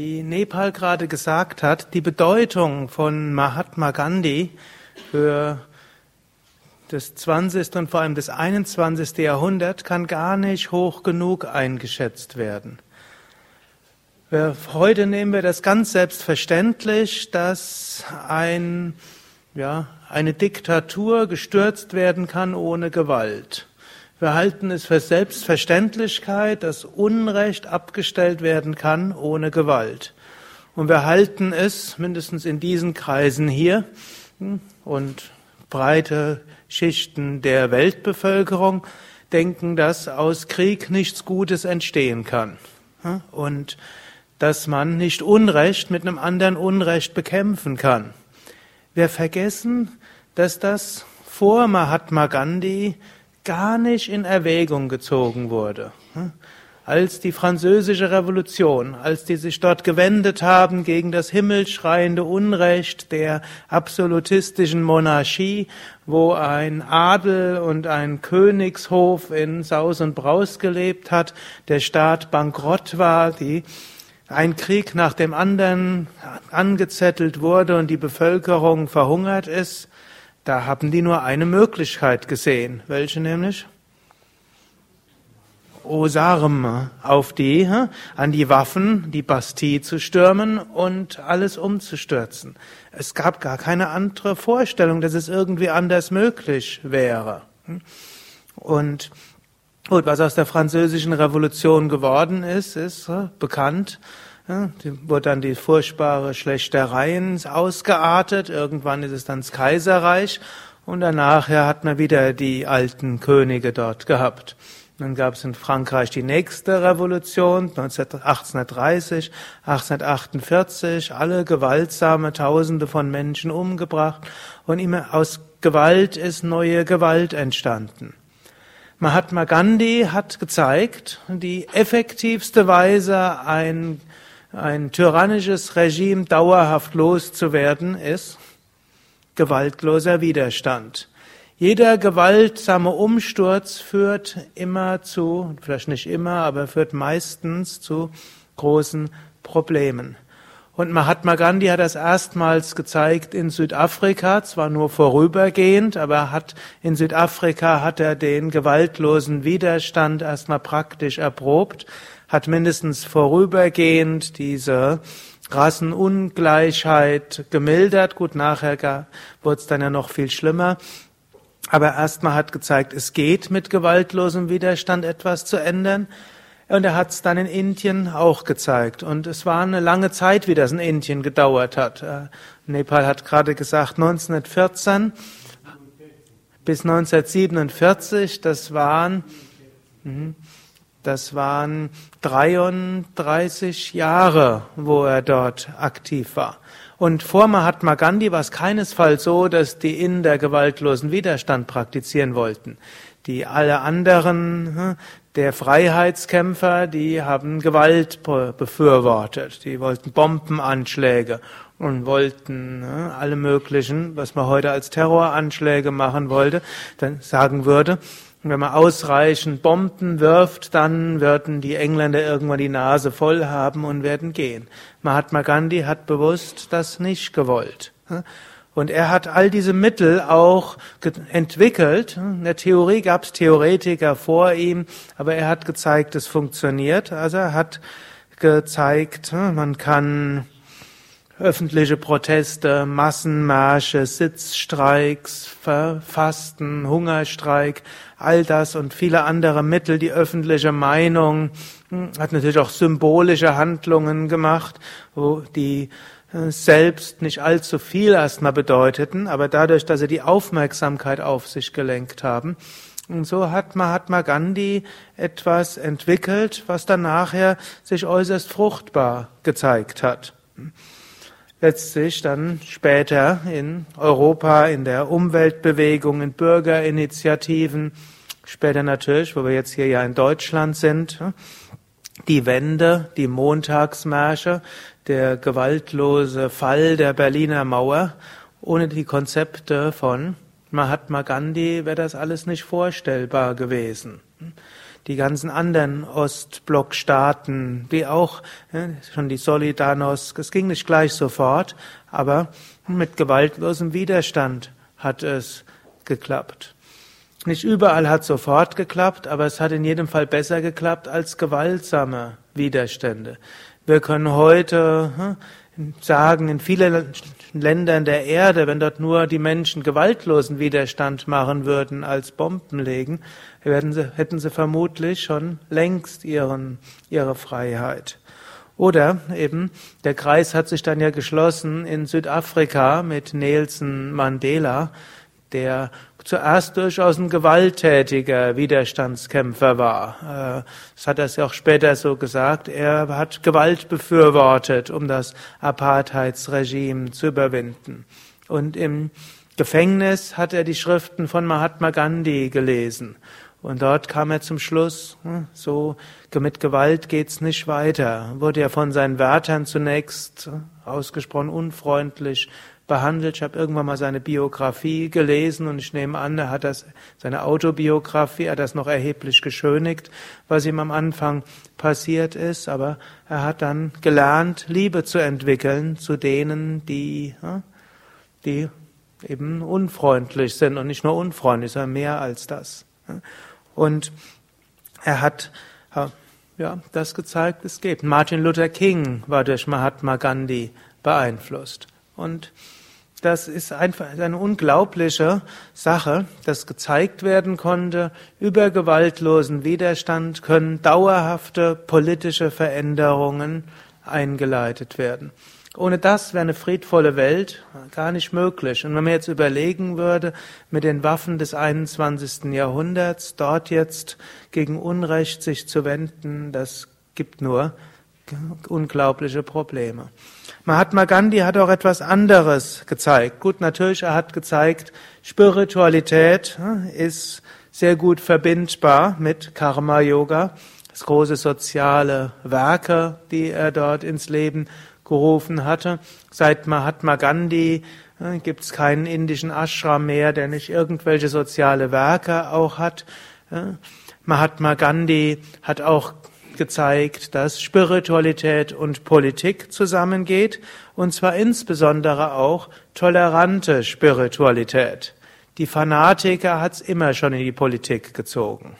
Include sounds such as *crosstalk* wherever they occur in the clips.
Wie Nepal gerade gesagt hat, die Bedeutung von Mahatma Gandhi für das 20. und vor allem das 21. Jahrhundert kann gar nicht hoch genug eingeschätzt werden. Heute nehmen wir das ganz selbstverständlich, dass ein, ja, eine Diktatur gestürzt werden kann ohne Gewalt. Wir halten es für Selbstverständlichkeit, dass Unrecht abgestellt werden kann ohne Gewalt. Und wir halten es, mindestens in diesen Kreisen hier hm, und breite Schichten der Weltbevölkerung, denken, dass aus Krieg nichts Gutes entstehen kann. Hm, und dass man nicht Unrecht mit einem anderen Unrecht bekämpfen kann. Wir vergessen, dass das vor Mahatma Gandhi gar nicht in Erwägung gezogen wurde. Als die französische Revolution, als die sich dort gewendet haben gegen das himmelschreiende Unrecht der absolutistischen Monarchie, wo ein Adel und ein Königshof in Saus und Braus gelebt hat, der Staat bankrott war, die ein Krieg nach dem anderen angezettelt wurde und die Bevölkerung verhungert ist, da haben die nur eine Möglichkeit gesehen. Welche nämlich? Osarm auf die, an die Waffen, die Bastille zu stürmen und alles umzustürzen. Es gab gar keine andere Vorstellung, dass es irgendwie anders möglich wäre. Und gut, was aus der französischen Revolution geworden ist, ist bekannt. Ja, wurde dann die furchtbare Schlechtereien ausgeartet. Irgendwann ist es dann das Kaiserreich. Und danach ja, hat man wieder die alten Könige dort gehabt. Dann gab es in Frankreich die nächste Revolution, 1830, 1848, alle gewaltsame Tausende von Menschen umgebracht und immer aus Gewalt ist neue Gewalt entstanden. Mahatma Gandhi hat gezeigt, die effektivste Weise, ein ein tyrannisches Regime dauerhaft loszuwerden, ist gewaltloser Widerstand. Jeder gewaltsame Umsturz führt immer zu, vielleicht nicht immer, aber führt meistens zu großen Problemen. Und Mahatma Gandhi hat das erstmals gezeigt in Südafrika, zwar nur vorübergehend, aber hat in Südafrika hat er den gewaltlosen Widerstand erstmal praktisch erprobt hat mindestens vorübergehend diese Rassenungleichheit gemildert. Gut, nachher wurde es dann ja noch viel schlimmer. Aber erstmal hat gezeigt, es geht mit gewaltlosem Widerstand etwas zu ändern. Und er hat es dann in Indien auch gezeigt. Und es war eine lange Zeit, wie das in Indien gedauert hat. Äh, Nepal hat gerade gesagt, 1914 bis 1947, das waren, mhm, das waren 33 Jahre, wo er dort aktiv war. Und vor Mahatma Gandhi war es keinesfalls so, dass die Inder gewaltlosen Widerstand praktizieren wollten. Die alle anderen hm, der Freiheitskämpfer, die haben Gewalt befürwortet. Die wollten Bombenanschläge und wollten hm, alle möglichen, was man heute als Terroranschläge machen wollte, dann sagen würde, wenn man ausreichend Bomben wirft, dann würden die Engländer irgendwann die Nase voll haben und werden gehen. Mahatma Gandhi hat bewusst das nicht gewollt. Und er hat all diese Mittel auch entwickelt. In der Theorie gab es Theoretiker vor ihm, aber er hat gezeigt, es funktioniert. Also er hat gezeigt, man kann öffentliche Proteste, Massenmärsche, Sitzstreiks, Fasten, Hungerstreik, all das und viele andere Mittel, die öffentliche Meinung, hm, hat natürlich auch symbolische Handlungen gemacht, wo die äh, selbst nicht allzu viel erstmal bedeuteten, aber dadurch, dass sie die Aufmerksamkeit auf sich gelenkt haben. Und so hat Mahatma Gandhi etwas entwickelt, was dann nachher sich äußerst fruchtbar gezeigt hat letztlich dann später in Europa, in der Umweltbewegung, in Bürgerinitiativen, später natürlich, wo wir jetzt hier ja in Deutschland sind, die Wende, die Montagsmärsche, der gewaltlose Fall der Berliner Mauer, ohne die Konzepte von Mahatma Gandhi wäre das alles nicht vorstellbar gewesen die ganzen anderen Ostblockstaaten, wie auch schon die Solidarność, es ging nicht gleich sofort, aber mit gewaltlosem Widerstand hat es geklappt. Nicht überall hat sofort geklappt, aber es hat in jedem Fall besser geklappt als gewaltsame Widerstände. Wir können heute hm, sagen, in vielen Ländern der Erde, wenn dort nur die Menschen gewaltlosen Widerstand machen würden als Bomben legen, sie, hätten sie vermutlich schon längst ihren, ihre Freiheit. Oder eben, der Kreis hat sich dann ja geschlossen in Südafrika mit Nelson Mandela, der zuerst durchaus ein gewalttätiger Widerstandskämpfer war. Äh, das hat er ja auch später so gesagt. Er hat Gewalt befürwortet, um das Apartheidsregime zu überwinden. Und im Gefängnis hat er die Schriften von Mahatma Gandhi gelesen. Und dort kam er zum Schluss, hm, so mit Gewalt geht's nicht weiter. Wurde er von seinen Wärtern zunächst ausgesprochen unfreundlich behandelt. Ich habe irgendwann mal seine Biografie gelesen und ich nehme an, er hat das, seine Autobiografie, er hat das noch erheblich geschönigt, was ihm am Anfang passiert ist, aber er hat dann gelernt, Liebe zu entwickeln zu denen, die, die eben unfreundlich sind und nicht nur unfreundlich, sondern mehr als das. Und er hat ja, das gezeigt, es geht. Martin Luther King war durch Mahatma Gandhi beeinflusst. Und das ist einfach eine unglaubliche Sache, dass gezeigt werden konnte, über gewaltlosen Widerstand können dauerhafte politische Veränderungen eingeleitet werden. Ohne das wäre eine friedvolle Welt gar nicht möglich. Und wenn man jetzt überlegen würde, mit den Waffen des 21. Jahrhunderts dort jetzt gegen Unrecht sich zu wenden, das gibt nur unglaubliche Probleme. Mahatma Gandhi hat auch etwas anderes gezeigt. Gut, natürlich, er hat gezeigt, Spiritualität hm, ist sehr gut verbindbar mit Karma Yoga. Das große soziale Werke, die er dort ins Leben gerufen hatte. Seit Mahatma Gandhi hm, gibt es keinen indischen Ashram mehr, der nicht irgendwelche soziale Werke auch hat. Hm. Mahatma Gandhi hat auch gezeigt, dass Spiritualität und Politik zusammengeht, und zwar insbesondere auch tolerante Spiritualität. Die Fanatiker hat's immer schon in die Politik gezogen.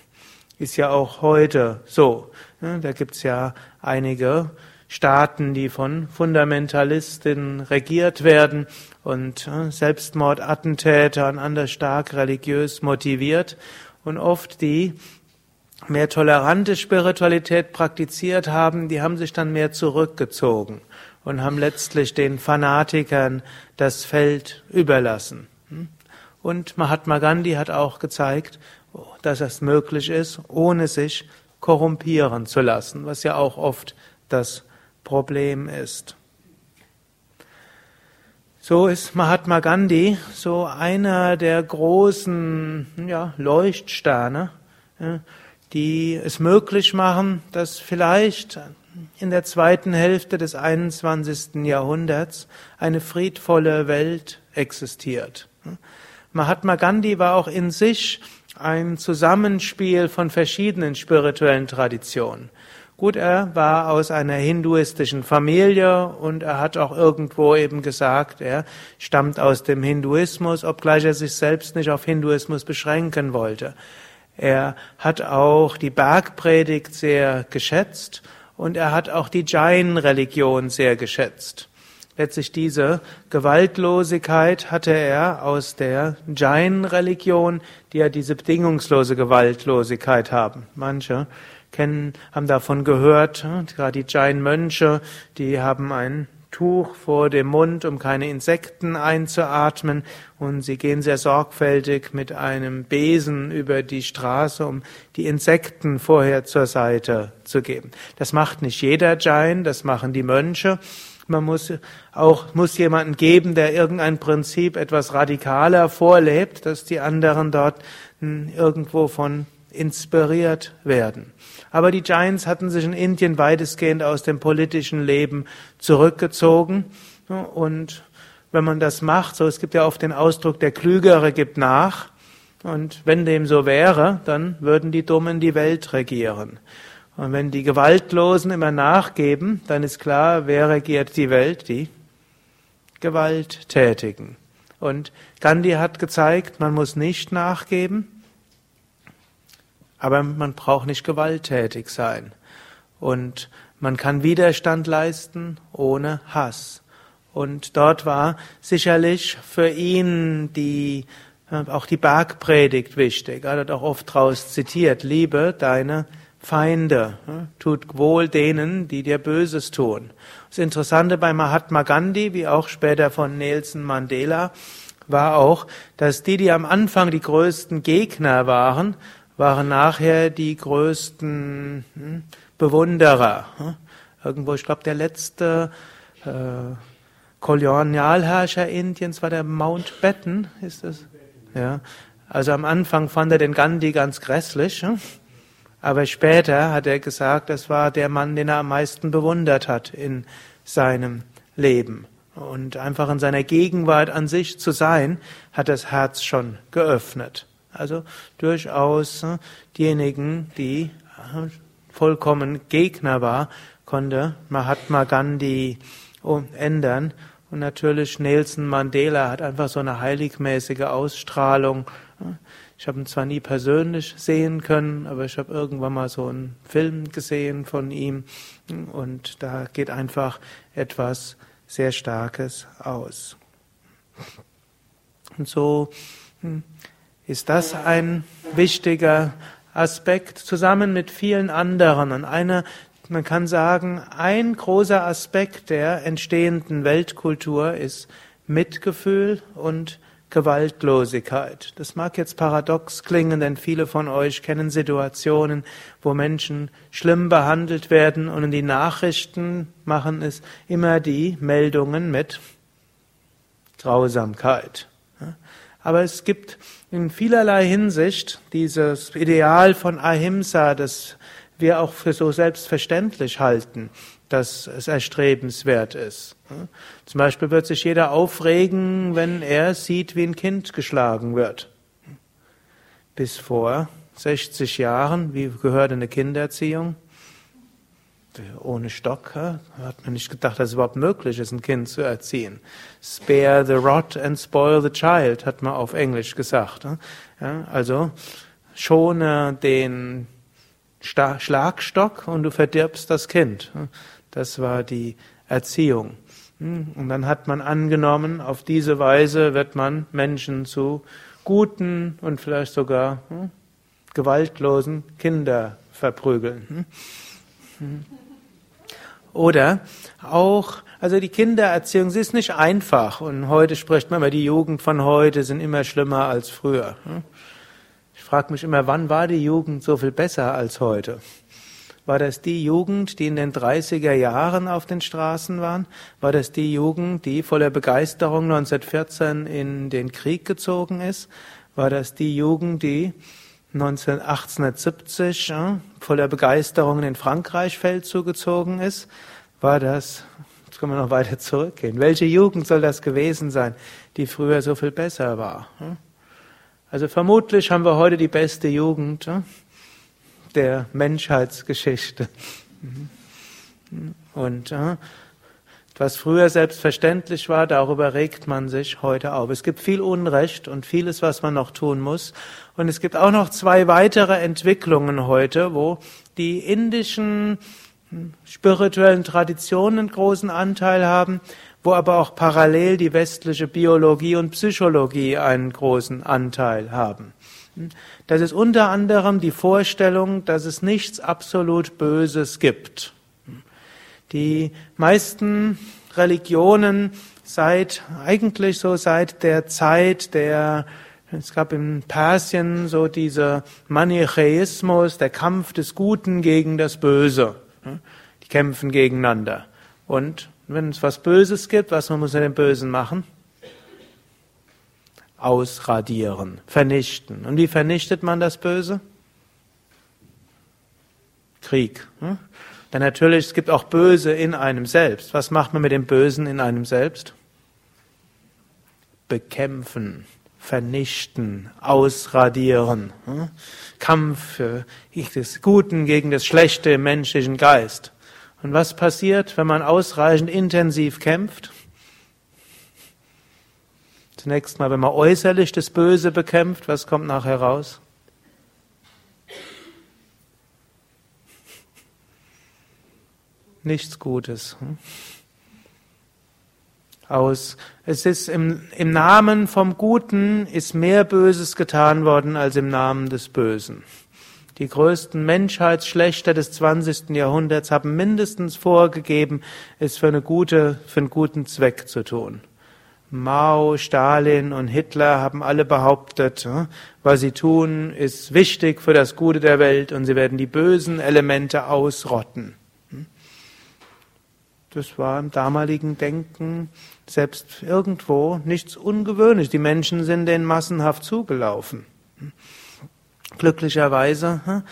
Ist ja auch heute so. Da gibt's ja einige Staaten, die von Fundamentalisten regiert werden und Selbstmordattentäter und anders stark religiös motiviert und oft die mehr tolerante Spiritualität praktiziert haben, die haben sich dann mehr zurückgezogen und haben letztlich den Fanatikern das Feld überlassen. Und Mahatma Gandhi hat auch gezeigt, dass es möglich ist, ohne sich korrumpieren zu lassen, was ja auch oft das Problem ist. So ist Mahatma Gandhi so einer der großen ja, Leuchtsterne, die es möglich machen, dass vielleicht in der zweiten Hälfte des 21. Jahrhunderts eine friedvolle Welt existiert. Mahatma Gandhi war auch in sich ein Zusammenspiel von verschiedenen spirituellen Traditionen. Gut, er war aus einer hinduistischen Familie und er hat auch irgendwo eben gesagt, er stammt aus dem Hinduismus, obgleich er sich selbst nicht auf Hinduismus beschränken wollte. Er hat auch die Bergpredigt sehr geschätzt und er hat auch die Jain-Religion sehr geschätzt. Letztlich diese Gewaltlosigkeit hatte er aus der Jain-Religion, die ja diese bedingungslose Gewaltlosigkeit haben. Manche kennen, haben davon gehört, gerade die Jain-Mönche, die haben ein Tuch vor dem Mund, um keine Insekten einzuatmen, und sie gehen sehr sorgfältig mit einem Besen über die Straße, um die Insekten vorher zur Seite zu geben. Das macht nicht jeder Jain, das machen die Mönche. Man muss auch, muss jemanden geben, der irgendein Prinzip etwas radikaler vorlebt, dass die anderen dort hm, irgendwo von inspiriert werden. Aber die Giants hatten sich in Indien weitestgehend aus dem politischen Leben zurückgezogen. Und wenn man das macht, so es gibt ja oft den Ausdruck, der Klügere gibt nach. Und wenn dem so wäre, dann würden die Dummen die Welt regieren. Und wenn die Gewaltlosen immer nachgeben, dann ist klar, wer regiert die Welt? Die Gewalttätigen. Und Gandhi hat gezeigt, man muss nicht nachgeben, aber man braucht nicht gewalttätig sein. Und man kann Widerstand leisten ohne Hass. Und dort war sicherlich für ihn die, auch die Bergpredigt wichtig. Er hat auch oft daraus zitiert, liebe deine Feinde, tut wohl denen, die dir Böses tun. Das Interessante bei Mahatma Gandhi, wie auch später von Nelson Mandela, war auch, dass die, die am Anfang die größten Gegner waren, waren nachher die größten hm, Bewunderer. Hm? Irgendwo, ich glaube, der letzte äh, Kolonialherrscher Indiens war der Mountbatten, ist das? Ja. Also am Anfang fand er den Gandhi ganz grässlich, hm? aber später hat er gesagt, das war der Mann, den er am meisten bewundert hat in seinem Leben. Und einfach in seiner Gegenwart an sich zu sein, hat das Herz schon geöffnet. Also durchaus äh, diejenigen, die äh, vollkommen Gegner war, konnte Mahatma Gandhi ändern. Und natürlich Nelson Mandela hat einfach so eine heiligmäßige Ausstrahlung. Ich habe ihn zwar nie persönlich sehen können, aber ich habe irgendwann mal so einen Film gesehen von ihm und da geht einfach etwas sehr Starkes aus. Und so hm, ist das ein wichtiger Aspekt zusammen mit vielen anderen. Und eine, man kann sagen, ein großer Aspekt der entstehenden Weltkultur ist Mitgefühl und Gewaltlosigkeit. Das mag jetzt paradox klingen, denn viele von euch kennen Situationen, wo Menschen schlimm behandelt werden und in die Nachrichten machen es immer die Meldungen mit Grausamkeit. Aber es gibt in vielerlei Hinsicht dieses Ideal von Ahimsa, das wir auch für so selbstverständlich halten, dass es erstrebenswert ist. Zum Beispiel wird sich jeder aufregen, wenn er sieht, wie ein Kind geschlagen wird. Bis vor 60 Jahren, wie gehört eine Kindererziehung? Ohne Stock, hat man nicht gedacht, dass es überhaupt möglich ist, ein Kind zu erziehen. Spare the rod and spoil the child, hat man auf Englisch gesagt. also schone den Schlagstock und du verdirbst das Kind. Das war die Erziehung. Und dann hat man angenommen, auf diese Weise wird man Menschen zu guten und vielleicht sogar gewaltlosen Kinder verprügeln. Oder auch, also die Kindererziehung, sie ist nicht einfach. Und heute spricht man immer, die Jugend von heute sind immer schlimmer als früher. Ich frage mich immer, wann war die Jugend so viel besser als heute? War das die Jugend, die in den 30er Jahren auf den Straßen waren? War das die Jugend, die voller Begeisterung 1914 in den Krieg gezogen ist? War das die Jugend, die 1870 ja, voller Begeisterung in Frankreich-Feldzug gezogen ist? War das, jetzt können wir noch weiter zurückgehen, welche Jugend soll das gewesen sein, die früher so viel besser war? Also vermutlich haben wir heute die beste Jugend. Ja? der Menschheitsgeschichte. *laughs* Und äh, was früher selbstverständlich war, darüber regt man sich heute auf. Es gibt viel Unrecht und vieles, was man noch tun muss. Und es gibt auch noch zwei weitere Entwicklungen heute, wo die indischen spirituellen Traditionen einen großen Anteil haben, wo aber auch parallel die westliche Biologie und Psychologie einen großen Anteil haben. Das ist unter anderem die Vorstellung, dass es nichts absolut Böses gibt. Die meisten Religionen seit, eigentlich so seit der Zeit der, es gab in Persien so dieser Manichäismus, der Kampf des Guten gegen das Böse. Die kämpfen gegeneinander. Und wenn es was Böses gibt, was muss man mit dem Bösen machen? ausradieren, vernichten. Und wie vernichtet man das Böse? Krieg. Denn natürlich, es gibt auch Böse in einem selbst. Was macht man mit dem Bösen in einem selbst? Bekämpfen, vernichten, ausradieren. Hm? Kampf des Guten gegen das Schlechte im menschlichen Geist. Und was passiert, wenn man ausreichend intensiv kämpft? Zunächst mal, wenn man äußerlich das Böse bekämpft, was kommt nachher raus? Nichts Gutes. Aus, es ist im, im Namen vom Guten ist mehr Böses getan worden als im Namen des Bösen. Die größten Menschheitsschlechter des 20. Jahrhunderts haben mindestens vorgegeben, es für eine gute, für einen guten Zweck zu tun. Mao, Stalin und Hitler haben alle behauptet, hm, was sie tun, ist wichtig für das Gute der Welt und sie werden die bösen Elemente ausrotten. Hm. Das war im damaligen Denken selbst irgendwo nichts Ungewöhnliches. Die Menschen sind denen massenhaft zugelaufen. Hm. Glücklicherweise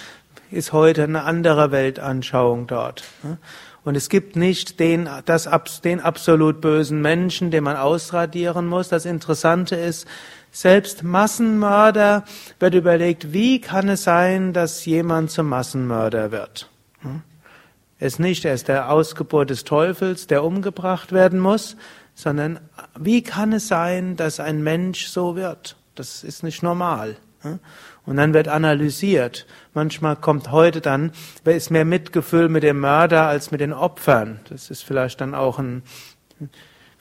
ist heute eine andere Weltanschauung dort. Und es gibt nicht den, das, den absolut bösen Menschen, den man ausradieren muss. Das Interessante ist, selbst Massenmörder wird überlegt, wie kann es sein, dass jemand zum Massenmörder wird? Ist nicht, er ist der Ausgeburt des Teufels, der umgebracht werden muss, sondern wie kann es sein, dass ein Mensch so wird? Das ist nicht normal. Hm? Und dann wird analysiert. Manchmal kommt heute dann, wer ist mehr Mitgefühl mit dem Mörder als mit den Opfern? Das ist vielleicht dann auch ein,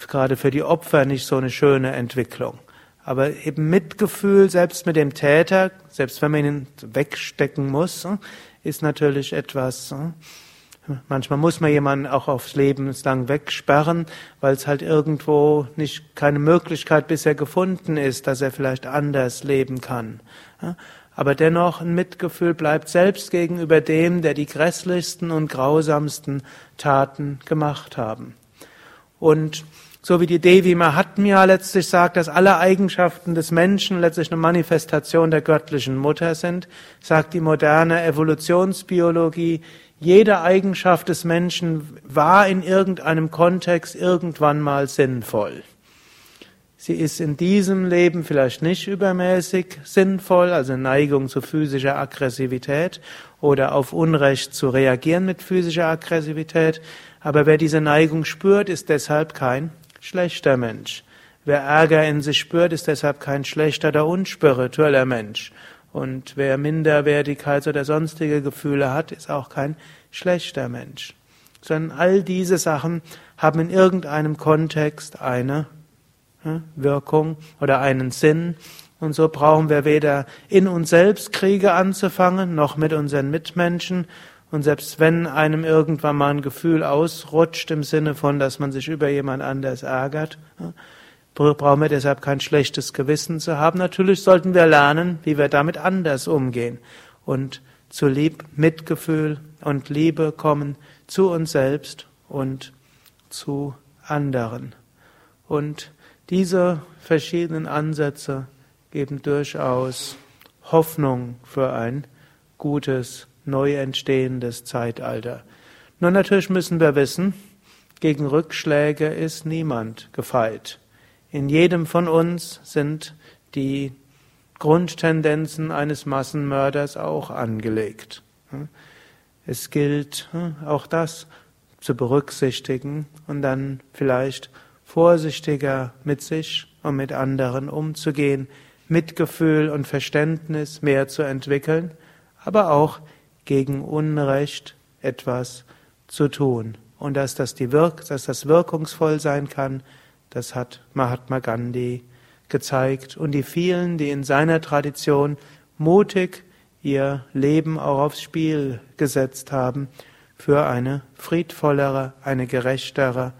gerade für die Opfer nicht so eine schöne Entwicklung. Aber eben Mitgefühl, selbst mit dem Täter, selbst wenn man ihn wegstecken muss, ist natürlich etwas, Manchmal muss man jemanden auch aufs Lebenslang wegsperren, weil es halt irgendwo nicht keine Möglichkeit bisher gefunden ist, dass er vielleicht anders leben kann. Aber dennoch ein Mitgefühl bleibt selbst gegenüber dem, der die grässlichsten und grausamsten Taten gemacht haben. Und so wie die Devi Mahatmya letztlich sagt, dass alle Eigenschaften des Menschen letztlich eine Manifestation der göttlichen Mutter sind, sagt die moderne Evolutionsbiologie, jede Eigenschaft des Menschen war in irgendeinem Kontext irgendwann mal sinnvoll. Sie ist in diesem Leben vielleicht nicht übermäßig sinnvoll, also Neigung zu physischer Aggressivität oder auf Unrecht zu reagieren mit physischer Aggressivität. Aber wer diese Neigung spürt, ist deshalb kein schlechter Mensch. Wer Ärger in sich spürt, ist deshalb kein schlechter oder unspiritueller Mensch. Und wer Minderwertigkeits- oder sonstige Gefühle hat, ist auch kein schlechter Mensch. Sondern all diese Sachen haben in irgendeinem Kontext eine Wirkung oder einen Sinn. Und so brauchen wir weder in uns selbst Kriege anzufangen, noch mit unseren Mitmenschen. Und selbst wenn einem irgendwann mal ein Gefühl ausrutscht im Sinne von, dass man sich über jemand anders ärgert, brauchen wir deshalb kein schlechtes Gewissen zu haben. Natürlich sollten wir lernen, wie wir damit anders umgehen und zu Lieb, Mitgefühl und Liebe kommen zu uns selbst und zu anderen. Und diese verschiedenen Ansätze geben durchaus Hoffnung für ein gutes, neu entstehendes Zeitalter. Nur natürlich müssen wir wissen, gegen Rückschläge ist niemand gefeit. In jedem von uns sind die Grundtendenzen eines Massenmörders auch angelegt. Es gilt auch das zu berücksichtigen und dann vielleicht vorsichtiger mit sich und mit anderen umzugehen, Mitgefühl und Verständnis mehr zu entwickeln, aber auch gegen Unrecht etwas zu tun. Und dass das, die Wirk dass das wirkungsvoll sein kann, das hat Mahatma Gandhi gezeigt und die vielen, die in seiner Tradition mutig ihr Leben auch aufs Spiel gesetzt haben für eine friedvollere, eine gerechtere,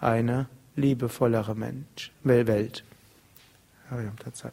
eine liebevollere Mensch, Welt. Hariam Tatsat.